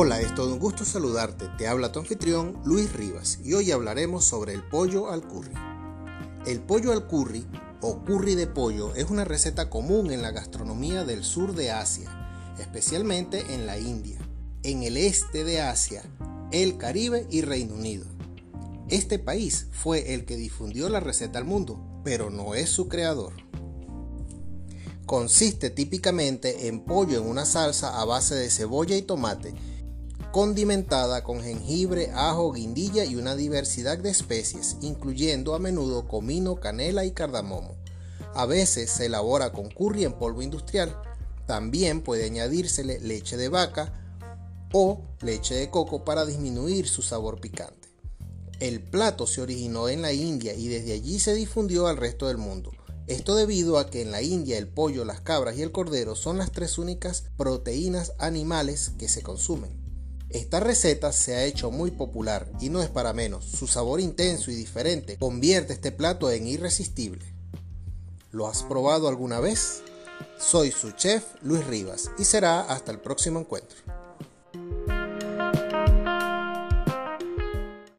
Hola, es todo un gusto saludarte. Te habla tu anfitrión Luis Rivas y hoy hablaremos sobre el pollo al curry. El pollo al curry o curry de pollo es una receta común en la gastronomía del sur de Asia, especialmente en la India, en el este de Asia, el Caribe y Reino Unido. Este país fue el que difundió la receta al mundo, pero no es su creador. Consiste típicamente en pollo en una salsa a base de cebolla y tomate condimentada con jengibre, ajo, guindilla y una diversidad de especies, incluyendo a menudo comino, canela y cardamomo. A veces se elabora con curry en polvo industrial. También puede añadírsele leche de vaca o leche de coco para disminuir su sabor picante. El plato se originó en la India y desde allí se difundió al resto del mundo. Esto debido a que en la India el pollo, las cabras y el cordero son las tres únicas proteínas animales que se consumen. Esta receta se ha hecho muy popular y no es para menos, su sabor intenso y diferente convierte este plato en irresistible. ¿Lo has probado alguna vez? Soy su chef Luis Rivas y será hasta el próximo encuentro.